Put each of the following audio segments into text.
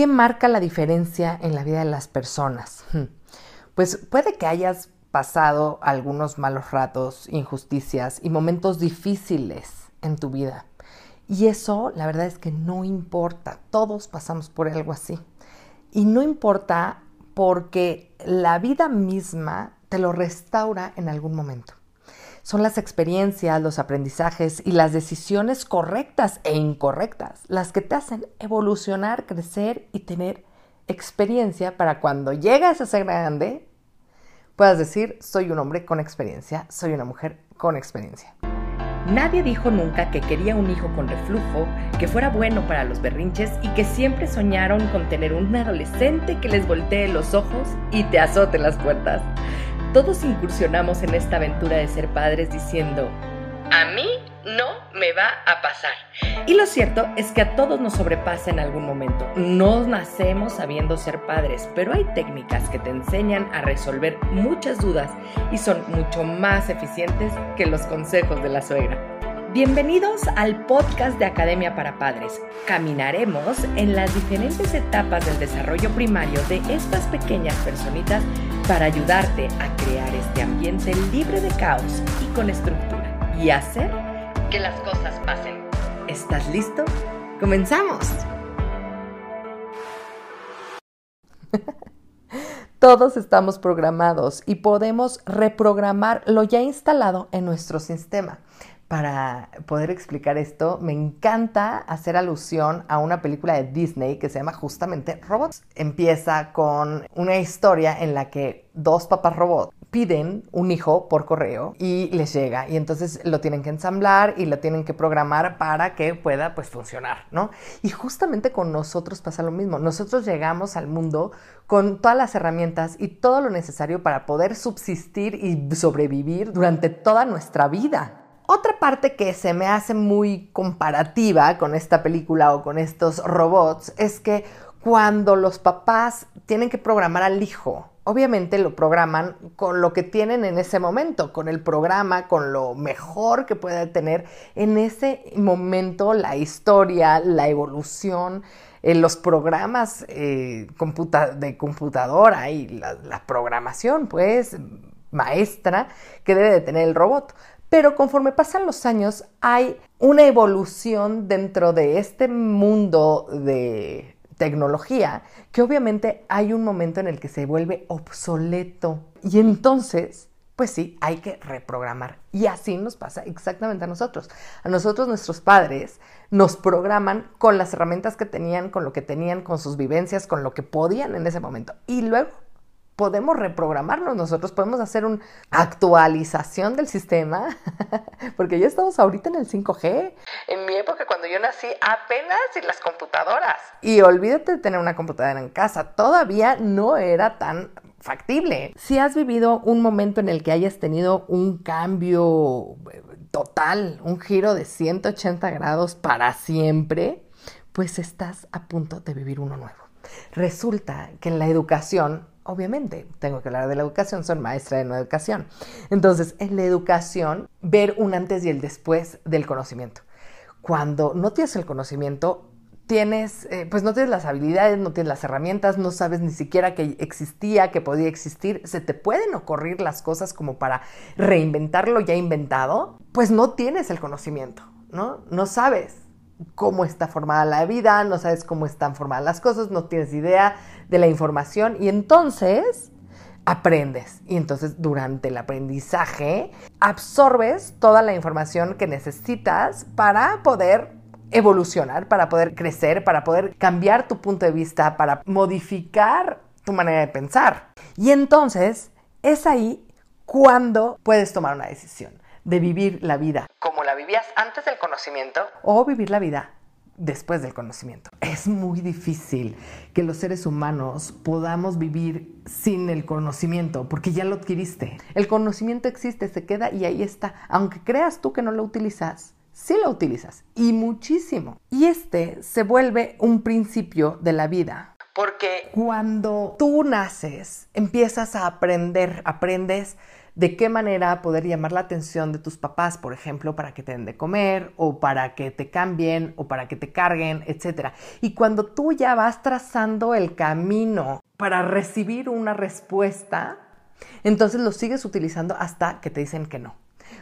¿Qué marca la diferencia en la vida de las personas? Hmm. Pues puede que hayas pasado algunos malos ratos, injusticias y momentos difíciles en tu vida. Y eso, la verdad es que no importa. Todos pasamos por algo así. Y no importa porque la vida misma te lo restaura en algún momento. Son las experiencias, los aprendizajes y las decisiones correctas e incorrectas las que te hacen evolucionar, crecer y tener experiencia para cuando llegas a ser grande puedas decir, soy un hombre con experiencia, soy una mujer con experiencia. Nadie dijo nunca que quería un hijo con reflujo, que fuera bueno para los berrinches y que siempre soñaron con tener un adolescente que les voltee los ojos y te azote las puertas. Todos incursionamos en esta aventura de ser padres diciendo, a mí no me va a pasar. Y lo cierto es que a todos nos sobrepasa en algún momento. No nacemos sabiendo ser padres, pero hay técnicas que te enseñan a resolver muchas dudas y son mucho más eficientes que los consejos de la suegra. Bienvenidos al podcast de Academia para Padres. Caminaremos en las diferentes etapas del desarrollo primario de estas pequeñas personitas para ayudarte a crear este ambiente libre de caos y con estructura y hacer que las cosas pasen. ¿Estás listo? ¡Comenzamos! Todos estamos programados y podemos reprogramar lo ya instalado en nuestro sistema para poder explicar esto, me encanta hacer alusión a una película de Disney que se llama justamente Robots. Empieza con una historia en la que dos papás robots piden un hijo por correo y les llega y entonces lo tienen que ensamblar y lo tienen que programar para que pueda pues funcionar, ¿no? Y justamente con nosotros pasa lo mismo. Nosotros llegamos al mundo con todas las herramientas y todo lo necesario para poder subsistir y sobrevivir durante toda nuestra vida. Otra parte que se me hace muy comparativa con esta película o con estos robots es que cuando los papás tienen que programar al hijo, obviamente lo programan con lo que tienen en ese momento, con el programa, con lo mejor que puede tener en ese momento la historia, la evolución, eh, los programas eh, de computadora y la, la programación, pues maestra que debe de tener el robot. Pero conforme pasan los años hay una evolución dentro de este mundo de tecnología que obviamente hay un momento en el que se vuelve obsoleto y entonces pues sí, hay que reprogramar. Y así nos pasa exactamente a nosotros. A nosotros nuestros padres nos programan con las herramientas que tenían, con lo que tenían, con sus vivencias, con lo que podían en ese momento. Y luego podemos reprogramarnos, nosotros podemos hacer una actualización del sistema, porque ya estamos ahorita en el 5G. En mi época, cuando yo nací, apenas en las computadoras. Y olvídate de tener una computadora en casa, todavía no era tan factible. Si has vivido un momento en el que hayas tenido un cambio eh, total, un giro de 180 grados para siempre, pues estás a punto de vivir uno nuevo. Resulta que en la educación obviamente, tengo que hablar de la educación, soy maestra de nueva educación. Entonces, en la educación, ver un antes y el después del conocimiento. Cuando no tienes el conocimiento, tienes, eh, pues no tienes las habilidades, no tienes las herramientas, no sabes ni siquiera que existía, que podía existir, se te pueden ocurrir las cosas como para reinventar lo ya inventado, pues no tienes el conocimiento, ¿no? No sabes cómo está formada la vida, no sabes cómo están formadas las cosas, no tienes idea de la información y entonces aprendes. Y entonces durante el aprendizaje absorbes toda la información que necesitas para poder evolucionar, para poder crecer, para poder cambiar tu punto de vista, para modificar tu manera de pensar. Y entonces es ahí cuando puedes tomar una decisión de vivir la vida como la vivías antes del conocimiento o vivir la vida después del conocimiento. Es muy difícil que los seres humanos podamos vivir sin el conocimiento, porque ya lo adquiriste. El conocimiento existe, se queda y ahí está. Aunque creas tú que no lo utilizas, sí lo utilizas y muchísimo. Y este se vuelve un principio de la vida. Porque cuando tú naces, empiezas a aprender, aprendes de qué manera poder llamar la atención de tus papás, por ejemplo, para que te den de comer o para que te cambien o para que te carguen, etc. Y cuando tú ya vas trazando el camino para recibir una respuesta, entonces lo sigues utilizando hasta que te dicen que no.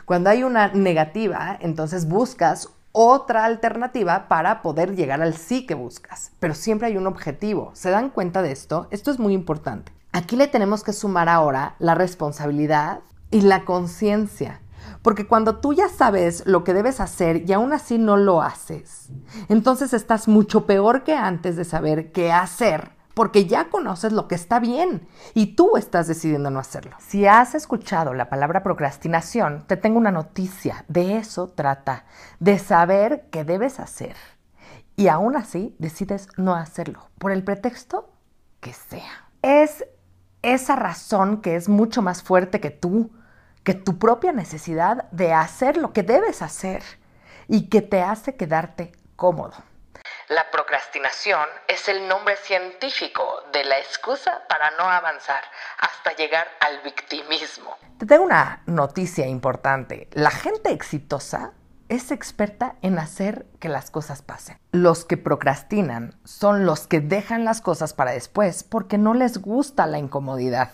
Cuando hay una negativa, entonces buscas otra alternativa para poder llegar al sí que buscas. Pero siempre hay un objetivo. ¿Se dan cuenta de esto? Esto es muy importante. Aquí le tenemos que sumar ahora la responsabilidad y la conciencia. Porque cuando tú ya sabes lo que debes hacer y aún así no lo haces, entonces estás mucho peor que antes de saber qué hacer porque ya conoces lo que está bien y tú estás decidiendo no hacerlo. Si has escuchado la palabra procrastinación, te tengo una noticia. De eso trata, de saber qué debes hacer. Y aún así decides no hacerlo, por el pretexto que sea. Es esa razón que es mucho más fuerte que tú, que tu propia necesidad de hacer lo que debes hacer y que te hace quedarte cómodo. La procrastinación es el nombre científico de la excusa para no avanzar hasta llegar al victimismo. Te tengo una noticia importante. La gente exitosa es experta en hacer que las cosas pasen. Los que procrastinan son los que dejan las cosas para después porque no les gusta la incomodidad.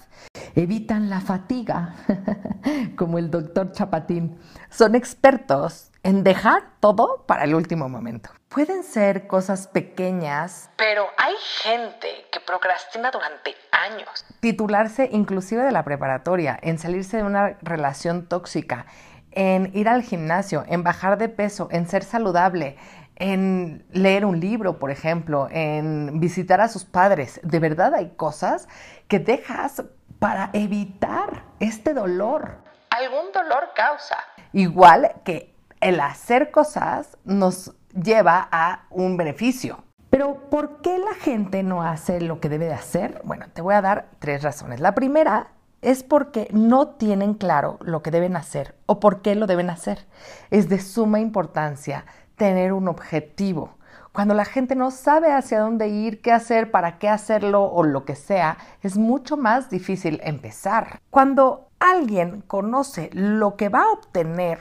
Evitan la fatiga, como el doctor Chapatín. Son expertos en dejar todo para el último momento. Pueden ser cosas pequeñas, pero hay gente que procrastina durante años. Titularse inclusive de la preparatoria, en salirse de una relación tóxica, en ir al gimnasio, en bajar de peso, en ser saludable, en leer un libro, por ejemplo, en visitar a sus padres. De verdad hay cosas que dejas para evitar este dolor. Algún dolor causa. Igual que el hacer cosas nos lleva a un beneficio. Pero ¿por qué la gente no hace lo que debe de hacer? Bueno, te voy a dar tres razones. La primera es porque no tienen claro lo que deben hacer o por qué lo deben hacer. Es de suma importancia tener un objetivo. Cuando la gente no sabe hacia dónde ir, qué hacer, para qué hacerlo o lo que sea, es mucho más difícil empezar. Cuando alguien conoce lo que va a obtener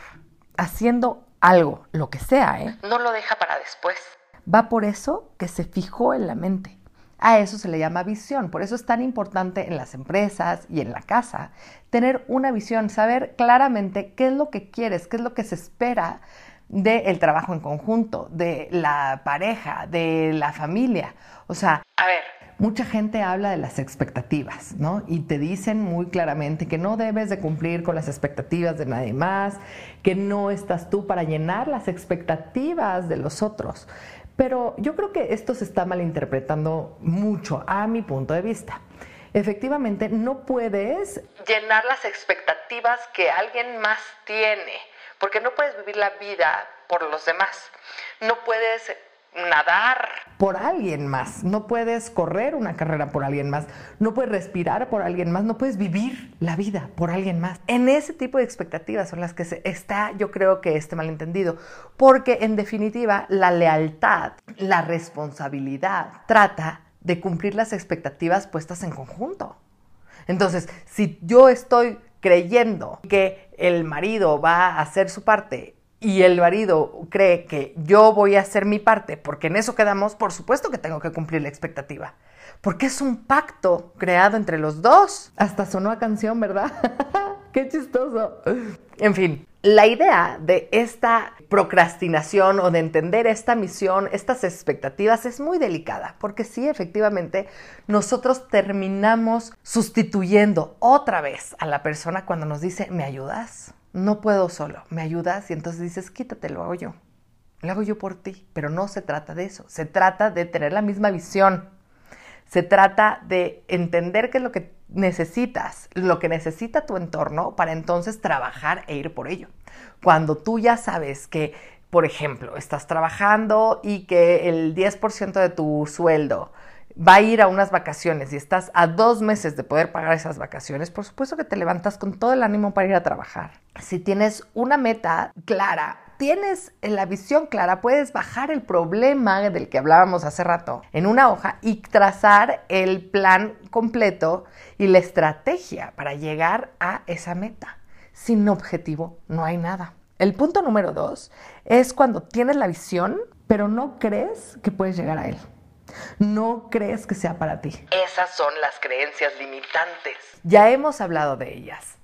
haciendo algo, lo que sea, ¿eh? No lo deja para después. Va por eso que se fijó en la mente. A eso se le llama visión. Por eso es tan importante en las empresas y en la casa tener una visión, saber claramente qué es lo que quieres, qué es lo que se espera del trabajo en conjunto, de la pareja, de la familia. O sea, a ver, mucha gente habla de las expectativas, ¿no? Y te dicen muy claramente que no debes de cumplir con las expectativas de nadie más, que no estás tú para llenar las expectativas de los otros. Pero yo creo que esto se está malinterpretando mucho a mi punto de vista. Efectivamente, no puedes llenar las expectativas que alguien más tiene, porque no puedes vivir la vida por los demás. No puedes nadar por alguien más, no puedes correr una carrera por alguien más, no puedes respirar por alguien más, no puedes vivir la vida por alguien más. En ese tipo de expectativas son las que se está, yo creo que este malentendido, porque en definitiva la lealtad, la responsabilidad trata de cumplir las expectativas puestas en conjunto. Entonces, si yo estoy creyendo que el marido va a hacer su parte y el marido cree que yo voy a hacer mi parte, porque en eso quedamos, por supuesto que tengo que cumplir la expectativa. Porque es un pacto creado entre los dos. Hasta sonó a canción, ¿verdad? Qué chistoso. En fin, la idea de esta procrastinación o de entender esta misión, estas expectativas, es muy delicada, porque sí, efectivamente, nosotros terminamos sustituyendo otra vez a la persona cuando nos dice, ¿me ayudas? No puedo solo, me ayudas y entonces dices, quítate, lo hago yo. Lo hago yo por ti, pero no se trata de eso, se trata de tener la misma visión, se trata de entender qué es lo que necesitas, lo que necesita tu entorno para entonces trabajar e ir por ello. Cuando tú ya sabes que, por ejemplo, estás trabajando y que el 10% de tu sueldo va a ir a unas vacaciones y estás a dos meses de poder pagar esas vacaciones, por supuesto que te levantas con todo el ánimo para ir a trabajar. Si tienes una meta clara tienes la visión clara, puedes bajar el problema del que hablábamos hace rato en una hoja y trazar el plan completo y la estrategia para llegar a esa meta. Sin objetivo no hay nada. El punto número dos es cuando tienes la visión, pero no crees que puedes llegar a él. No crees que sea para ti. Esas son las creencias limitantes. Ya hemos hablado de ellas.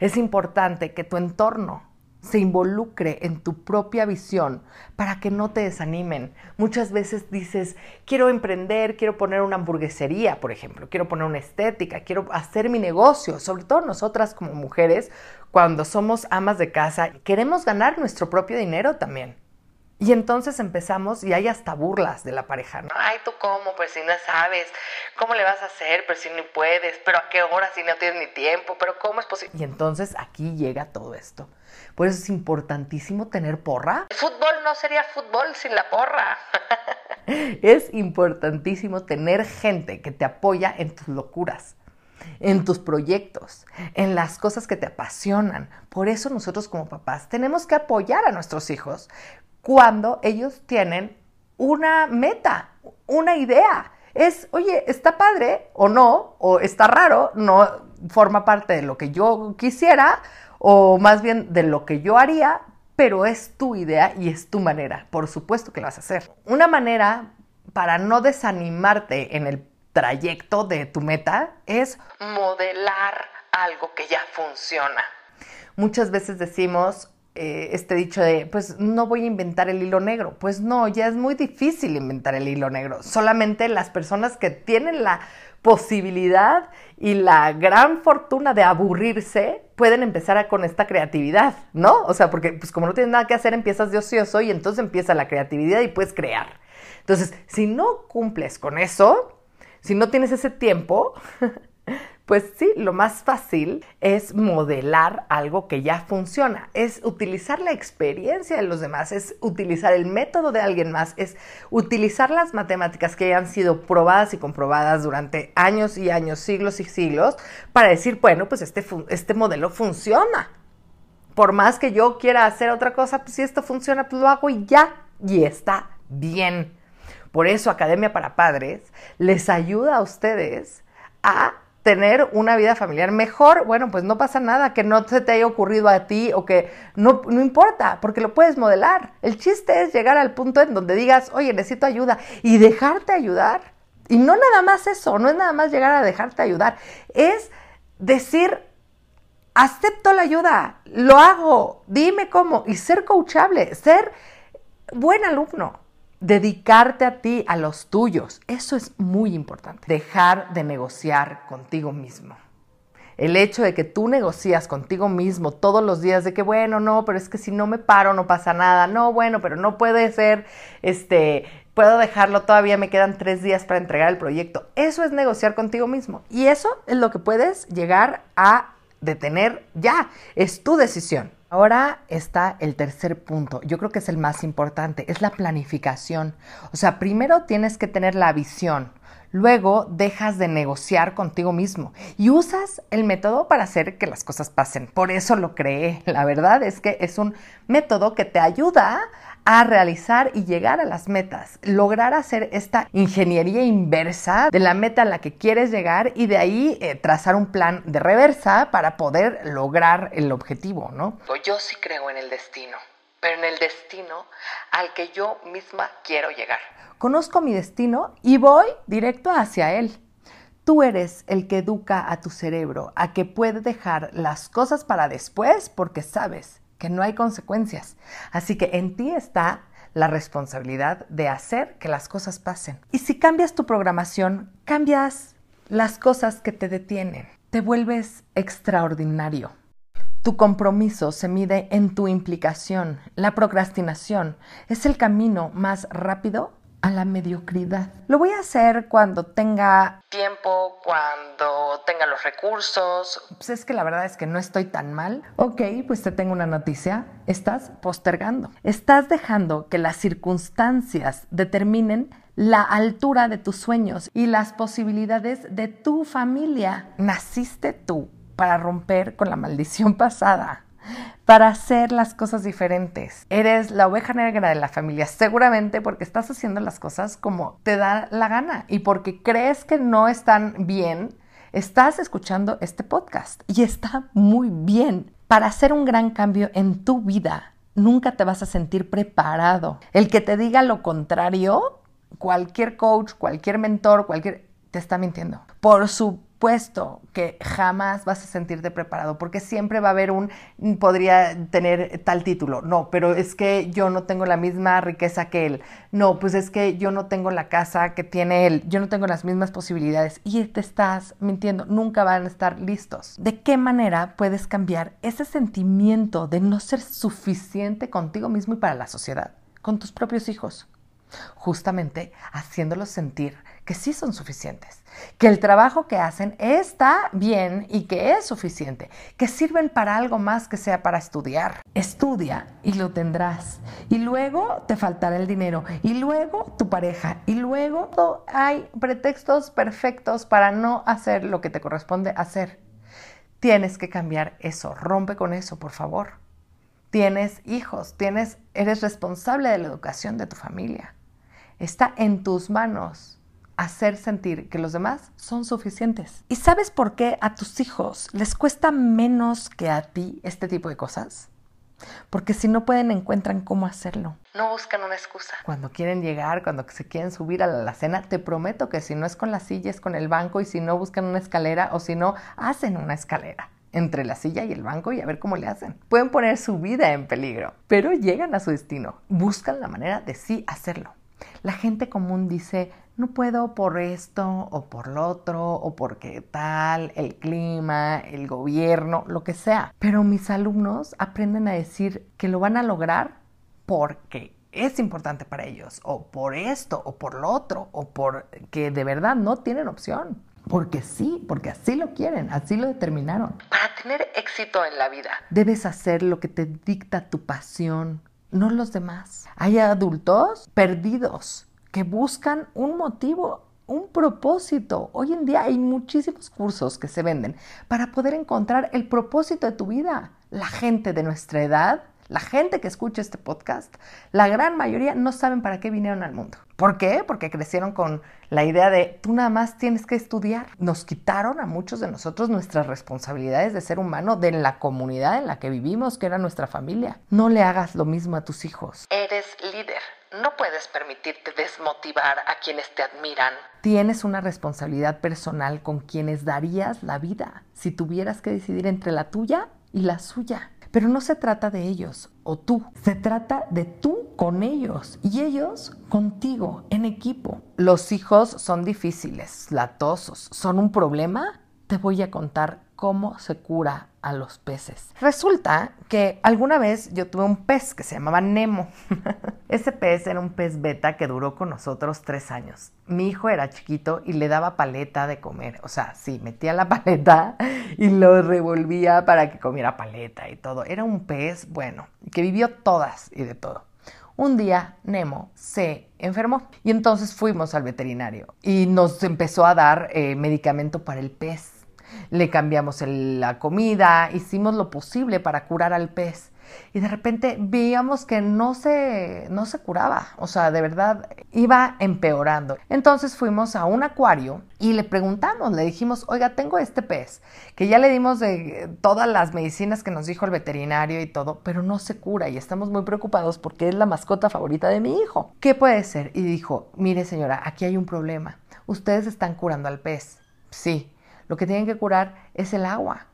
Es importante que tu entorno se involucre en tu propia visión para que no te desanimen. Muchas veces dices, quiero emprender, quiero poner una hamburguesería, por ejemplo, quiero poner una estética, quiero hacer mi negocio, sobre todo nosotras como mujeres, cuando somos amas de casa, queremos ganar nuestro propio dinero también. Y entonces empezamos y hay hasta burlas de la pareja. ¿no? Ay, ¿tú cómo? Pues si no sabes. ¿Cómo le vas a hacer? Pero si no puedes. ¿Pero a qué hora si no tienes ni tiempo? ¿Pero cómo es posible? Y entonces aquí llega todo esto. Por eso es importantísimo tener porra. El fútbol no sería fútbol sin la porra. es importantísimo tener gente que te apoya en tus locuras en tus proyectos, en las cosas que te apasionan. Por eso nosotros como papás tenemos que apoyar a nuestros hijos cuando ellos tienen una meta, una idea. Es, oye, está padre o no, o está raro, no forma parte de lo que yo quisiera, o más bien de lo que yo haría, pero es tu idea y es tu manera. Por supuesto que lo vas a hacer. Una manera para no desanimarte en el trayecto de tu meta es modelar algo que ya funciona. Muchas veces decimos, eh, este dicho de, pues no voy a inventar el hilo negro. Pues no, ya es muy difícil inventar el hilo negro. Solamente las personas que tienen la posibilidad y la gran fortuna de aburrirse pueden empezar con esta creatividad, ¿no? O sea, porque pues como no tienes nada que hacer, empiezas de ocioso y entonces empieza la creatividad y puedes crear. Entonces, si no cumples con eso, si no tienes ese tiempo, Pues sí, lo más fácil es modelar algo que ya funciona, es utilizar la experiencia de los demás, es utilizar el método de alguien más, es utilizar las matemáticas que han sido probadas y comprobadas durante años y años, siglos y siglos, para decir, bueno, pues este, este modelo funciona. Por más que yo quiera hacer otra cosa, pues si esto funciona, pues lo hago y ya, y está bien. Por eso Academia para Padres les ayuda a ustedes a tener una vida familiar mejor, bueno, pues no pasa nada que no se te haya ocurrido a ti o que no, no importa, porque lo puedes modelar. El chiste es llegar al punto en donde digas, oye, necesito ayuda y dejarte ayudar. Y no nada más eso, no es nada más llegar a dejarte ayudar, es decir, acepto la ayuda, lo hago, dime cómo, y ser coachable, ser buen alumno dedicarte a ti, a los tuyos. Eso es muy importante. Dejar de negociar contigo mismo. El hecho de que tú negocias contigo mismo todos los días de que, bueno, no, pero es que si no me paro no pasa nada. No, bueno, pero no puede ser, este, puedo dejarlo todavía, me quedan tres días para entregar el proyecto. Eso es negociar contigo mismo. Y eso es lo que puedes llegar a detener ya. Es tu decisión. Ahora está el tercer punto, yo creo que es el más importante, es la planificación. O sea, primero tienes que tener la visión, luego dejas de negociar contigo mismo y usas el método para hacer que las cosas pasen. Por eso lo creé. La verdad es que es un método que te ayuda a realizar y llegar a las metas, lograr hacer esta ingeniería inversa de la meta a la que quieres llegar y de ahí eh, trazar un plan de reversa para poder lograr el objetivo, ¿no? Yo sí creo en el destino, pero en el destino al que yo misma quiero llegar. Conozco mi destino y voy directo hacia él. Tú eres el que educa a tu cerebro a que puede dejar las cosas para después porque sabes que no hay consecuencias. Así que en ti está la responsabilidad de hacer que las cosas pasen. Y si cambias tu programación, cambias las cosas que te detienen. Te vuelves extraordinario. Tu compromiso se mide en tu implicación. La procrastinación es el camino más rápido a la mediocridad. Lo voy a hacer cuando tenga tiempo, cuando tenga los recursos. Pues es que la verdad es que no estoy tan mal. Ok, pues te tengo una noticia. Estás postergando. Estás dejando que las circunstancias determinen la altura de tus sueños y las posibilidades de tu familia. Naciste tú para romper con la maldición pasada para hacer las cosas diferentes. Eres la oveja negra de la familia, seguramente porque estás haciendo las cosas como te da la gana y porque crees que no están bien, estás escuchando este podcast y está muy bien. Para hacer un gran cambio en tu vida, nunca te vas a sentir preparado. El que te diga lo contrario, cualquier coach, cualquier mentor, cualquier te está mintiendo. Por su puesto que jamás vas a sentirte preparado, porque siempre va a haber un, podría tener tal título, no, pero es que yo no tengo la misma riqueza que él, no, pues es que yo no tengo la casa que tiene él, yo no tengo las mismas posibilidades. Y te estás mintiendo, nunca van a estar listos. ¿De qué manera puedes cambiar ese sentimiento de no ser suficiente contigo mismo y para la sociedad, con tus propios hijos? Justamente haciéndolos sentir que sí son suficientes, que el trabajo que hacen está bien y que es suficiente, que sirven para algo más que sea para estudiar. Estudia y lo tendrás. Y luego te faltará el dinero. Y luego tu pareja. Y luego hay pretextos perfectos para no hacer lo que te corresponde hacer. Tienes que cambiar eso. Rompe con eso, por favor. Tienes hijos, tienes, eres responsable de la educación de tu familia. Está en tus manos hacer sentir que los demás son suficientes. ¿Y sabes por qué a tus hijos les cuesta menos que a ti este tipo de cosas? Porque si no pueden, encuentran cómo hacerlo. No buscan una excusa. Cuando quieren llegar, cuando se quieren subir a la cena, te prometo que si no es con la silla, es con el banco y si no buscan una escalera o si no, hacen una escalera entre la silla y el banco y a ver cómo le hacen. Pueden poner su vida en peligro, pero llegan a su destino. Buscan la manera de sí hacerlo. La gente común dice, no puedo por esto o por lo otro o porque tal, el clima, el gobierno, lo que sea. Pero mis alumnos aprenden a decir que lo van a lograr porque es importante para ellos o por esto o por lo otro o porque de verdad no tienen opción. Porque sí, porque así lo quieren, así lo determinaron. Para tener éxito en la vida, debes hacer lo que te dicta tu pasión, no los demás. Hay adultos perdidos que buscan un motivo, un propósito. Hoy en día hay muchísimos cursos que se venden para poder encontrar el propósito de tu vida. La gente de nuestra edad, la gente que escucha este podcast, la gran mayoría no saben para qué vinieron al mundo. ¿Por qué? Porque crecieron con la idea de tú nada más tienes que estudiar. Nos quitaron a muchos de nosotros nuestras responsabilidades de ser humano, de la comunidad en la que vivimos, que era nuestra familia. No le hagas lo mismo a tus hijos. Eres líder. No puedes permitirte desmotivar a quienes te admiran. Tienes una responsabilidad personal con quienes darías la vida si tuvieras que decidir entre la tuya y la suya. Pero no se trata de ellos o tú, se trata de tú con ellos y ellos contigo en equipo. Los hijos son difíciles, latosos, son un problema. Te voy a contar cómo se cura a los peces. Resulta que alguna vez yo tuve un pez que se llamaba Nemo. Ese pez era un pez beta que duró con nosotros tres años. Mi hijo era chiquito y le daba paleta de comer. O sea, sí, metía la paleta y lo revolvía para que comiera paleta y todo. Era un pez, bueno, que vivió todas y de todo. Un día Nemo se enfermó y entonces fuimos al veterinario y nos empezó a dar eh, medicamento para el pez le cambiamos la comida, hicimos lo posible para curar al pez. Y de repente veíamos que no se, no se curaba, o sea, de verdad iba empeorando. Entonces fuimos a un acuario y le preguntamos, le dijimos, oiga, tengo este pez, que ya le dimos de todas las medicinas que nos dijo el veterinario y todo, pero no se cura y estamos muy preocupados porque es la mascota favorita de mi hijo. ¿Qué puede ser? Y dijo, mire señora, aquí hay un problema. Ustedes están curando al pez. Sí, lo que tienen que curar es el agua.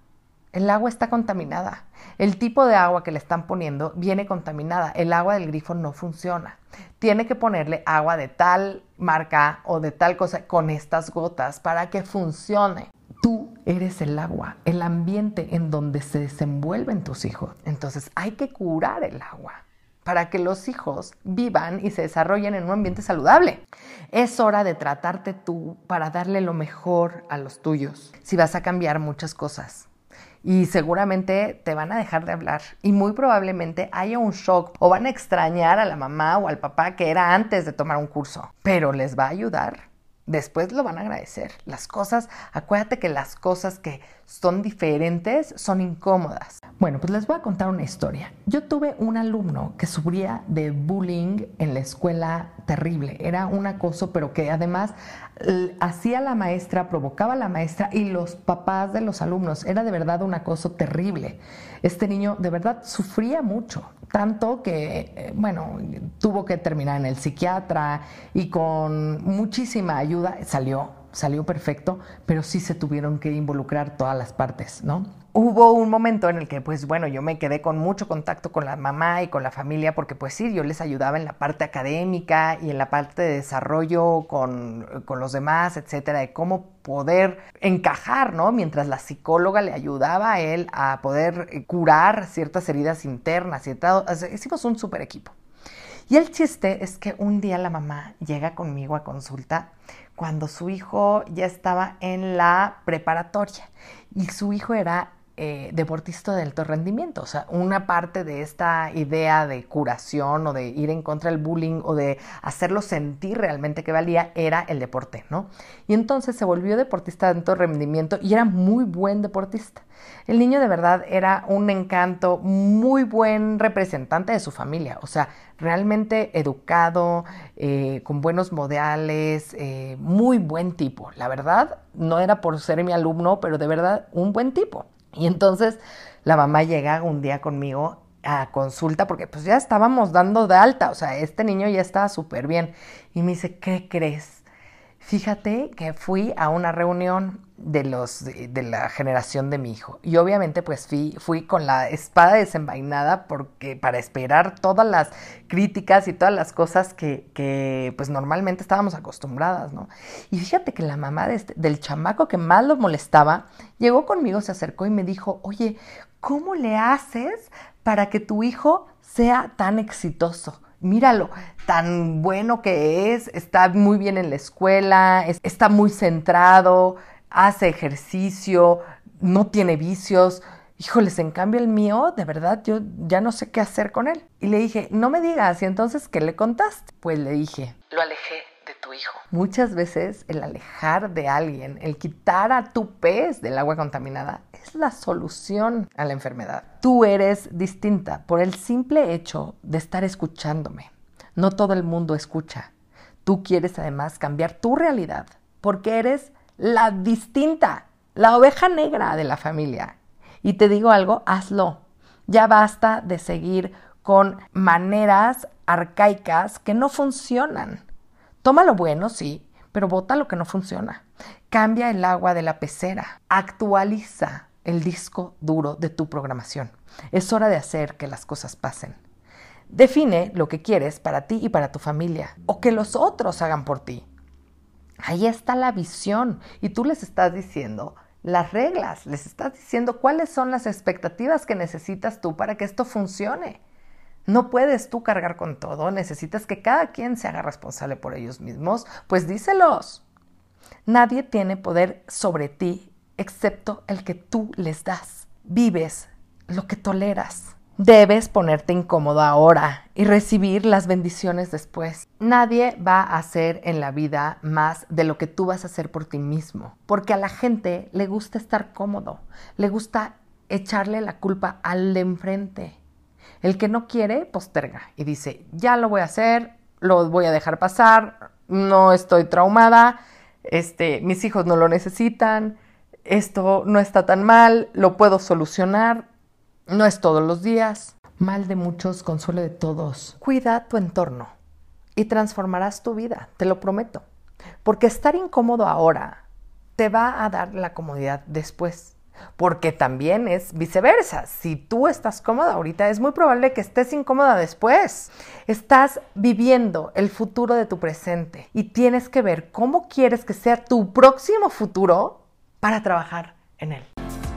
El agua está contaminada. El tipo de agua que le están poniendo viene contaminada. El agua del grifo no funciona. Tiene que ponerle agua de tal marca o de tal cosa con estas gotas para que funcione. Tú eres el agua, el ambiente en donde se desenvuelven tus hijos. Entonces hay que curar el agua para que los hijos vivan y se desarrollen en un ambiente saludable. Es hora de tratarte tú para darle lo mejor a los tuyos. Si vas a cambiar muchas cosas. Y seguramente te van a dejar de hablar. Y muy probablemente haya un shock o van a extrañar a la mamá o al papá que era antes de tomar un curso. Pero les va a ayudar. Después lo van a agradecer. Las cosas, acuérdate que las cosas que son diferentes, son incómodas. Bueno, pues les voy a contar una historia. Yo tuve un alumno que sufría de bullying en la escuela terrible. Era un acoso, pero que además hacía la maestra, provocaba a la maestra y los papás de los alumnos. Era de verdad un acoso terrible. Este niño de verdad sufría mucho, tanto que, eh, bueno, tuvo que terminar en el psiquiatra y con muchísima ayuda salió salió perfecto, pero sí se tuvieron que involucrar todas las partes, ¿no? Hubo un momento en el que, pues bueno, yo me quedé con mucho contacto con la mamá y con la familia, porque pues sí, yo les ayudaba en la parte académica y en la parte de desarrollo con, con los demás, etcétera, de cómo poder encajar, ¿no? Mientras la psicóloga le ayudaba a él a poder eh, curar ciertas heridas internas tal. Hicimos un super equipo. Y el chiste es que un día la mamá llega conmigo a consulta cuando su hijo ya estaba en la preparatoria. Y su hijo era eh, deportista de alto rendimiento. O sea, una parte de esta idea de curación o de ir en contra del bullying o de hacerlo sentir realmente que valía era el deporte, ¿no? Y entonces se volvió deportista de alto rendimiento y era muy buen deportista. El niño de verdad era un encanto, muy buen representante de su familia, o sea, realmente educado, eh, con buenos modales, eh, muy buen tipo. La verdad, no era por ser mi alumno, pero de verdad un buen tipo. Y entonces la mamá llega un día conmigo a consulta porque pues ya estábamos dando de alta, o sea, este niño ya estaba súper bien. Y me dice, ¿qué crees? Fíjate que fui a una reunión de los de, la generación de mi hijo y obviamente pues fui, fui con la espada desenvainada porque para esperar todas las críticas y todas las cosas que, que pues normalmente estábamos acostumbradas, ¿no? Y fíjate que la mamá este, del chamaco que más lo molestaba llegó conmigo, se acercó y me dijo, oye, ¿cómo le haces para que tu hijo sea tan exitoso? míralo, tan bueno que es, está muy bien en la escuela, está muy centrado, hace ejercicio, no tiene vicios. Híjoles, en cambio el mío, de verdad, yo ya no sé qué hacer con él. Y le dije, no me digas, ¿y entonces qué le contaste? Pues le dije, lo alejé de tu hijo. Muchas veces el alejar de alguien, el quitar a tu pez del agua contaminada, es la solución a la enfermedad. Tú eres distinta por el simple hecho de estar escuchándome. No todo el mundo escucha. Tú quieres además cambiar tu realidad porque eres la distinta, la oveja negra de la familia. Y te digo algo, hazlo. Ya basta de seguir con maneras arcaicas que no funcionan. Toma lo bueno, sí, pero bota lo que no funciona. Cambia el agua de la pecera. Actualiza el disco duro de tu programación. Es hora de hacer que las cosas pasen. Define lo que quieres para ti y para tu familia, o que los otros hagan por ti. Ahí está la visión y tú les estás diciendo las reglas, les estás diciendo cuáles son las expectativas que necesitas tú para que esto funcione. No puedes tú cargar con todo, necesitas que cada quien se haga responsable por ellos mismos, pues díselos. Nadie tiene poder sobre ti excepto el que tú les das. Vives lo que toleras. Debes ponerte incómodo ahora y recibir las bendiciones después. Nadie va a hacer en la vida más de lo que tú vas a hacer por ti mismo, porque a la gente le gusta estar cómodo, le gusta echarle la culpa al de enfrente. El que no quiere, posterga y dice, ya lo voy a hacer, lo voy a dejar pasar, no estoy traumada, este, mis hijos no lo necesitan, esto no está tan mal, lo puedo solucionar, no es todos los días. Mal de muchos, consuelo de todos. Cuida tu entorno y transformarás tu vida, te lo prometo. Porque estar incómodo ahora te va a dar la comodidad después. Porque también es viceversa. Si tú estás cómoda ahorita, es muy probable que estés incómoda después. Estás viviendo el futuro de tu presente y tienes que ver cómo quieres que sea tu próximo futuro para trabajar en él.